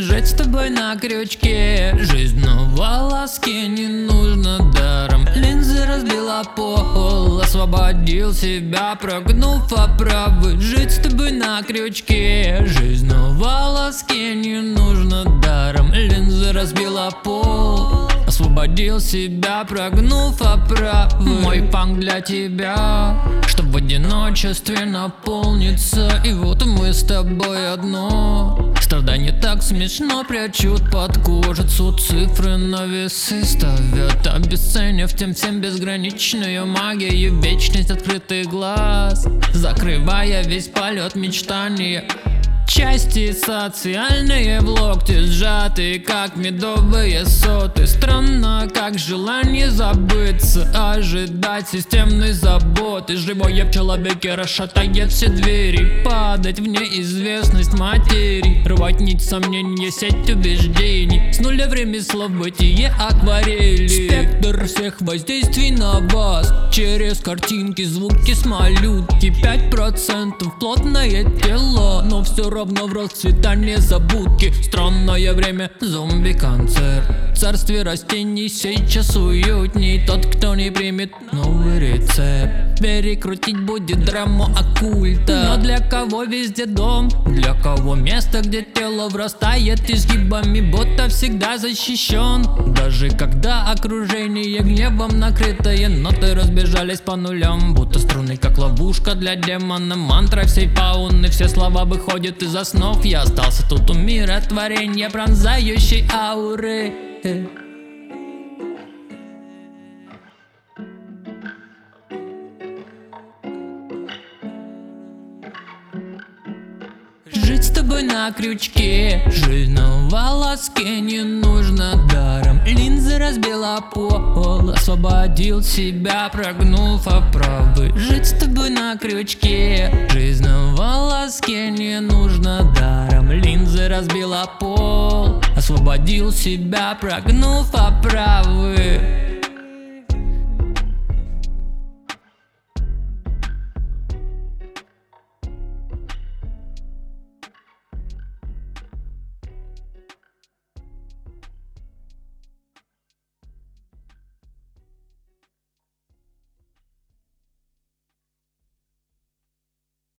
Жить с тобой на крючке. Жизнь на волоске Не нужно даром. Линзы разбила пол Освободил себя Прогнув оправы. Жить с тобой на крючке. Жизнь на волоске Не нужно даром. Линзы разбила пол Освободил себя, прогнув оправы Панк для тебя Чтоб в одиночестве наполниться. И вот мы с тобой одно. Страдания так смешно прячут под кожицу Цифры на весы. Ставят Обесценив тем всем безграничную магию. Вечность открытых глаз Закрывая весь полет мечтания Части социальные в локте сжаты, как медовые соты. Странно, как желание забыться, ожидать системной заботы. Живое в человеке расшатает все двери, падать в неизвестность материи. Рвать нить сомнения, сеть убеждений. С нуля время слов бытие акварели. Спектр всех воздействий на вас. Через картинки, звуки с малютки 5% плотное тело, но все равно в расцветании забудки. Странное время, зомби-концерт. Царстве растений сейчас уютней. Тот, примет новый рецепт. Перекрутить будет драму оккульта. Но для кого везде дом? Для кого место, где тело врастает изгибами? Будто всегда защищен. Даже когда окружение гневом накрытое Ноты разбежались по нулям. Будто струны, как ловушка для демона. Мантра всей пауны Все слова выходят из основ. Я остался тут у мира творения Пронзающей ауры Жить с тобой на крючке. Жизнь на волоске Не нужно даром. Линзы разбила пол Освободил себя Прогнув оправы. Жить с тобой на крючке. Жизнь на волоске Не нужно даром. Линзы разбила пол Освободил себя, прогнув оправы